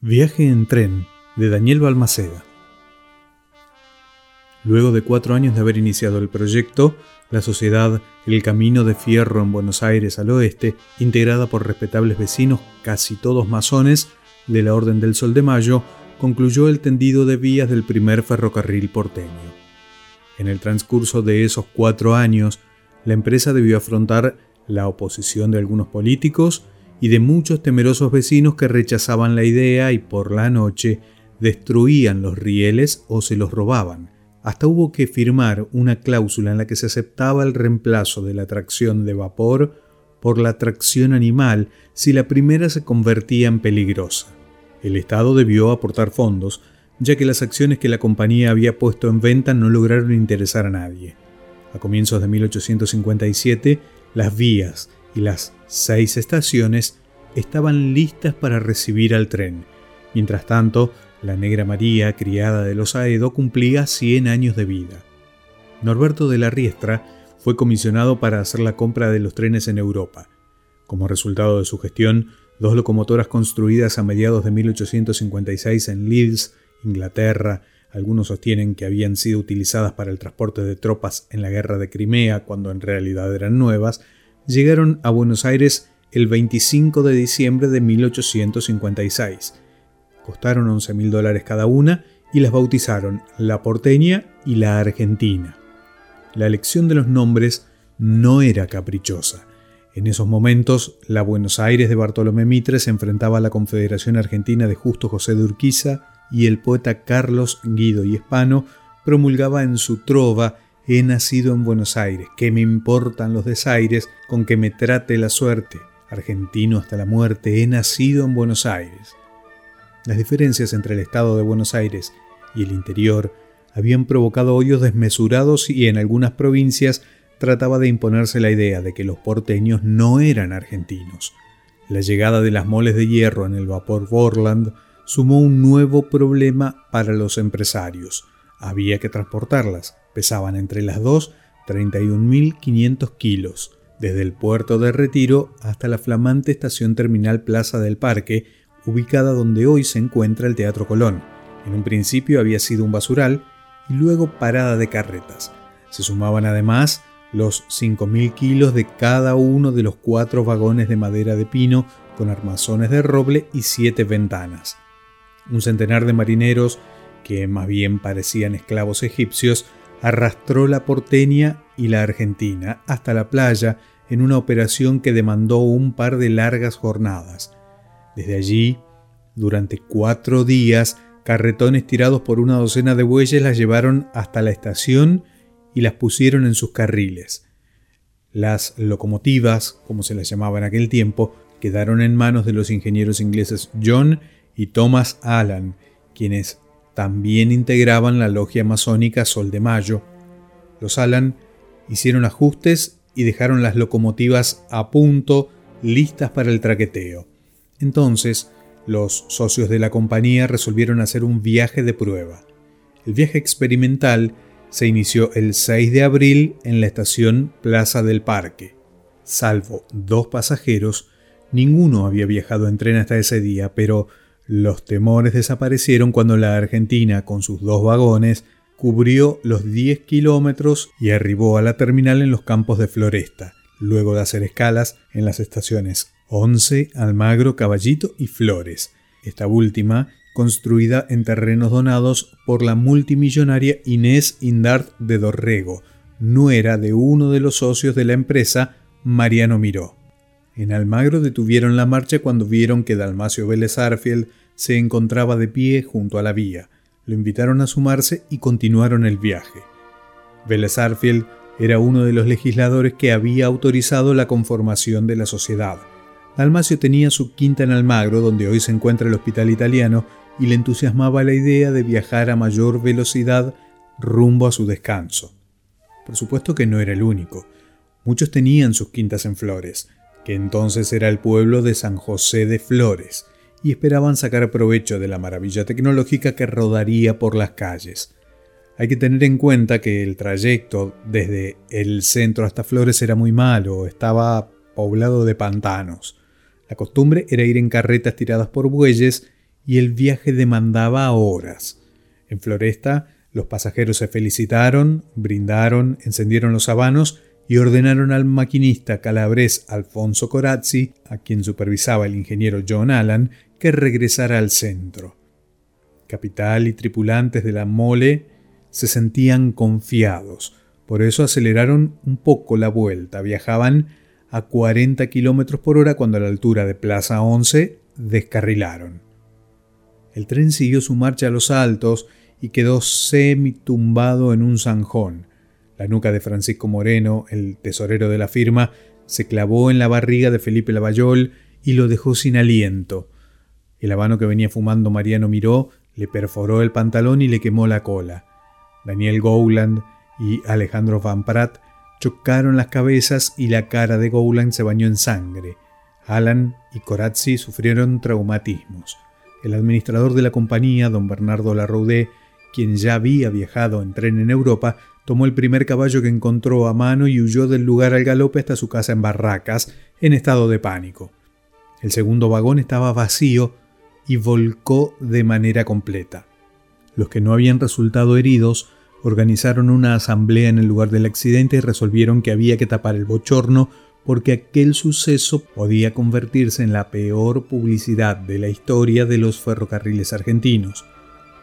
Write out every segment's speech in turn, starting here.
Viaje en tren de Daniel Balmaceda. Luego de cuatro años de haber iniciado el proyecto, la sociedad El Camino de Fierro en Buenos Aires al oeste, integrada por respetables vecinos, casi todos masones, de la Orden del Sol de Mayo, concluyó el tendido de vías del primer ferrocarril porteño. En el transcurso de esos cuatro años, la empresa debió afrontar la oposición de algunos políticos y de muchos temerosos vecinos que rechazaban la idea y por la noche destruían los rieles o se los robaban. Hasta hubo que firmar una cláusula en la que se aceptaba el reemplazo de la tracción de vapor por la tracción animal si la primera se convertía en peligrosa. El Estado debió aportar fondos, ya que las acciones que la compañía había puesto en venta no lograron interesar a nadie. A comienzos de 1857, las vías y las seis estaciones estaban listas para recibir al tren. Mientras tanto, la Negra María, criada de los Aedo, cumplía 100 años de vida. Norberto de la Riestra fue comisionado para hacer la compra de los trenes en Europa. Como resultado de su gestión, dos locomotoras construidas a mediados de 1856 en Leeds, Inglaterra, algunos sostienen que habían sido utilizadas para el transporte de tropas en la guerra de Crimea, cuando en realidad eran nuevas, llegaron a Buenos Aires el 25 de diciembre de 1856. Costaron 11 mil dólares cada una y las bautizaron La Porteña y La Argentina. La elección de los nombres no era caprichosa. En esos momentos, la Buenos Aires de Bartolomé Mitre se enfrentaba a la Confederación Argentina de Justo José de Urquiza y el poeta Carlos Guido y Hispano promulgaba en su trova He nacido en Buenos Aires, ¿qué me importan los desaires con que me trate la suerte? Argentino hasta la muerte, he nacido en Buenos Aires. Las diferencias entre el estado de Buenos Aires y el interior habían provocado hoyos desmesurados y en algunas provincias trataba de imponerse la idea de que los porteños no eran argentinos. La llegada de las moles de hierro en el vapor Borland sumó un nuevo problema para los empresarios. Había que transportarlas, Pesaban entre las dos 31.500 kilos, desde el puerto de Retiro hasta la flamante estación terminal Plaza del Parque, ubicada donde hoy se encuentra el Teatro Colón. En un principio había sido un basural y luego parada de carretas. Se sumaban además los 5.000 kilos de cada uno de los cuatro vagones de madera de pino con armazones de roble y siete ventanas. Un centenar de marineros, que más bien parecían esclavos egipcios, arrastró la porteña y la argentina hasta la playa en una operación que demandó un par de largas jornadas. Desde allí, durante cuatro días, carretones tirados por una docena de bueyes las llevaron hasta la estación y las pusieron en sus carriles. Las locomotivas, como se las llamaba en aquel tiempo, quedaron en manos de los ingenieros ingleses John y Thomas Allan, quienes también integraban la logia masónica Sol de Mayo. Los Alan hicieron ajustes y dejaron las locomotivas a punto, listas para el traqueteo. Entonces, los socios de la compañía resolvieron hacer un viaje de prueba. El viaje experimental se inició el 6 de abril en la estación Plaza del Parque. Salvo dos pasajeros, ninguno había viajado en tren hasta ese día, pero los temores desaparecieron cuando la Argentina, con sus dos vagones, cubrió los 10 kilómetros y arribó a la terminal en los campos de Floresta, luego de hacer escalas en las estaciones 11, Almagro, Caballito y Flores. Esta última, construida en terrenos donados por la multimillonaria Inés Indart de Dorrego, nuera de uno de los socios de la empresa, Mariano Miró. En Almagro detuvieron la marcha cuando vieron que Dalmacio Vélez Arfield se encontraba de pie junto a la vía. Lo invitaron a sumarse y continuaron el viaje. Vélez Arfield era uno de los legisladores que había autorizado la conformación de la sociedad. Dalmacio tenía su quinta en Almagro, donde hoy se encuentra el hospital italiano, y le entusiasmaba la idea de viajar a mayor velocidad rumbo a su descanso. Por supuesto que no era el único. Muchos tenían sus quintas en Flores que entonces era el pueblo de San José de Flores, y esperaban sacar provecho de la maravilla tecnológica que rodaría por las calles. Hay que tener en cuenta que el trayecto desde el centro hasta Flores era muy malo, estaba poblado de pantanos. La costumbre era ir en carretas tiradas por bueyes y el viaje demandaba horas. En Floresta, los pasajeros se felicitaron, brindaron, encendieron los habanos y ordenaron al maquinista calabrés Alfonso Corazzi, a quien supervisaba el ingeniero John Allan, que regresara al centro. Capital y tripulantes de la mole se sentían confiados, por eso aceleraron un poco la vuelta, viajaban a 40 km por hora cuando a la altura de Plaza 11 descarrilaron. El tren siguió su marcha a los altos y quedó semi-tumbado en un zanjón. La nuca de Francisco Moreno, el tesorero de la firma, se clavó en la barriga de Felipe Lavallol y lo dejó sin aliento. El habano que venía fumando Mariano Miró le perforó el pantalón y le quemó la cola. Daniel Gowland y Alejandro Van Pratt chocaron las cabezas y la cara de Gowland se bañó en sangre. Alan y Corazzi sufrieron traumatismos. El administrador de la compañía, don Bernardo Larroudé, quien ya había viajado en tren en Europa, tomó el primer caballo que encontró a mano y huyó del lugar al galope hasta su casa en Barracas, en estado de pánico. El segundo vagón estaba vacío y volcó de manera completa. Los que no habían resultado heridos organizaron una asamblea en el lugar del accidente y resolvieron que había que tapar el bochorno porque aquel suceso podía convertirse en la peor publicidad de la historia de los ferrocarriles argentinos.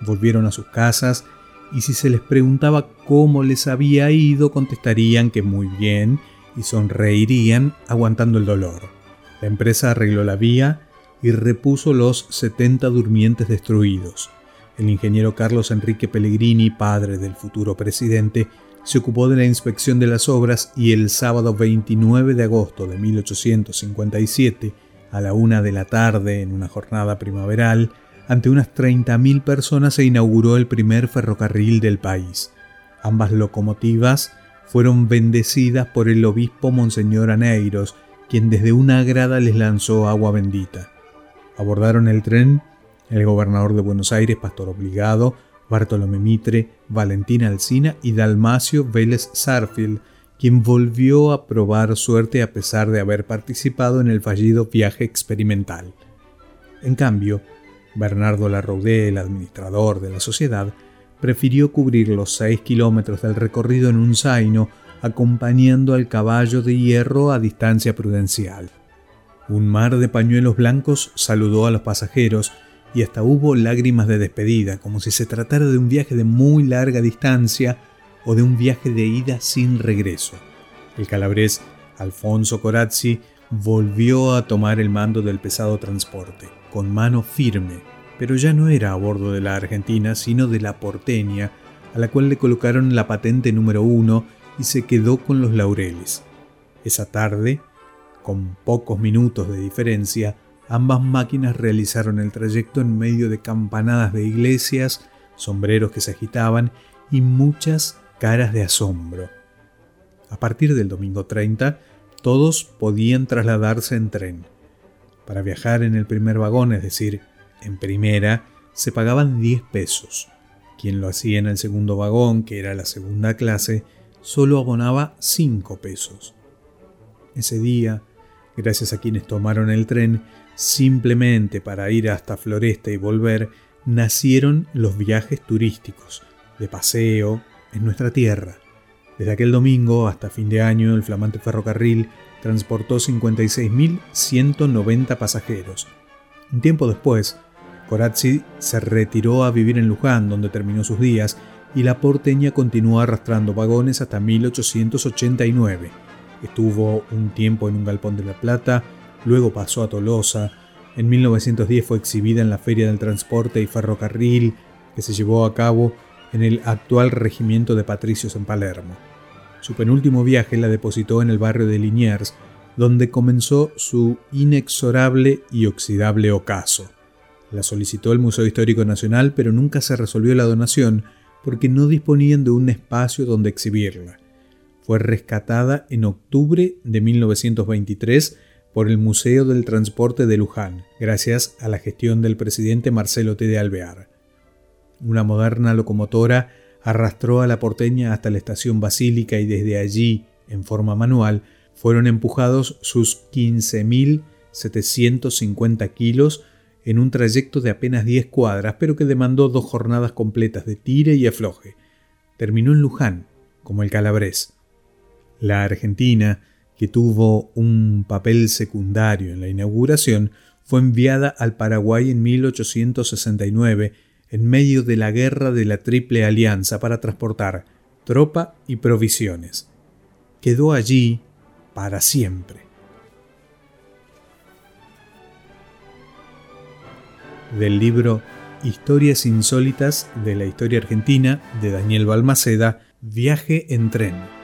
Volvieron a sus casas y si se les preguntaba cómo les había ido, contestarían que muy bien y sonreirían aguantando el dolor. La empresa arregló la vía y repuso los 70 durmientes destruidos. El ingeniero Carlos Enrique Pellegrini, padre del futuro presidente, se ocupó de la inspección de las obras y el sábado 29 de agosto de 1857, a la una de la tarde, en una jornada primaveral, ante unas 30.000 personas se inauguró el primer ferrocarril del país. Ambas locomotivas fueron bendecidas por el obispo Monseñor Aneiros, quien desde una grada les lanzó agua bendita. Abordaron el tren el gobernador de Buenos Aires, Pastor Obligado, Bartolomé Mitre, Valentina Alsina y Dalmacio Vélez Sarfield, quien volvió a probar suerte a pesar de haber participado en el fallido viaje experimental. En cambio, Bernardo Larroudé, el administrador de la sociedad, prefirió cubrir los seis kilómetros del recorrido en un zaino, acompañando al caballo de hierro a distancia prudencial. Un mar de pañuelos blancos saludó a los pasajeros y hasta hubo lágrimas de despedida, como si se tratara de un viaje de muy larga distancia o de un viaje de ida sin regreso. El calabrés Alfonso Corazzi volvió a tomar el mando del pesado transporte, con mano firme, pero ya no era a bordo de la Argentina, sino de la porteña, a la cual le colocaron la patente número uno y se quedó con los laureles. Esa tarde, con pocos minutos de diferencia, Ambas máquinas realizaron el trayecto en medio de campanadas de iglesias, sombreros que se agitaban y muchas caras de asombro. A partir del domingo 30, todos podían trasladarse en tren. Para viajar en el primer vagón, es decir, en primera, se pagaban 10 pesos. Quien lo hacía en el segundo vagón, que era la segunda clase, solo abonaba 5 pesos. Ese día, gracias a quienes tomaron el tren, Simplemente para ir hasta Floresta y volver, nacieron los viajes turísticos, de paseo, en nuestra tierra. Desde aquel domingo hasta fin de año, el flamante ferrocarril transportó 56.190 pasajeros. Un tiempo después, Corazzi se retiró a vivir en Luján, donde terminó sus días, y la porteña continuó arrastrando vagones hasta 1889. Estuvo un tiempo en un galpón de La Plata, luego pasó a Tolosa. En 1910 fue exhibida en la Feria del Transporte y Ferrocarril que se llevó a cabo en el actual regimiento de patricios en Palermo. Su penúltimo viaje la depositó en el barrio de Liniers, donde comenzó su inexorable y oxidable ocaso. La solicitó el Museo Histórico Nacional, pero nunca se resolvió la donación porque no disponían de un espacio donde exhibirla. Fue rescatada en octubre de 1923 por el Museo del Transporte de Luján, gracias a la gestión del presidente Marcelo T. de Alvear. Una moderna locomotora arrastró a la porteña hasta la estación Basílica y desde allí, en forma manual, fueron empujados sus 15.750 kilos en un trayecto de apenas 10 cuadras, pero que demandó dos jornadas completas de tire y afloje. Terminó en Luján, como el Calabrés. La Argentina, que tuvo un papel secundario en la inauguración, fue enviada al Paraguay en 1869 en medio de la guerra de la Triple Alianza para transportar tropa y provisiones. Quedó allí para siempre. Del libro Historias insólitas de la historia argentina de Daniel Balmaceda, Viaje en tren.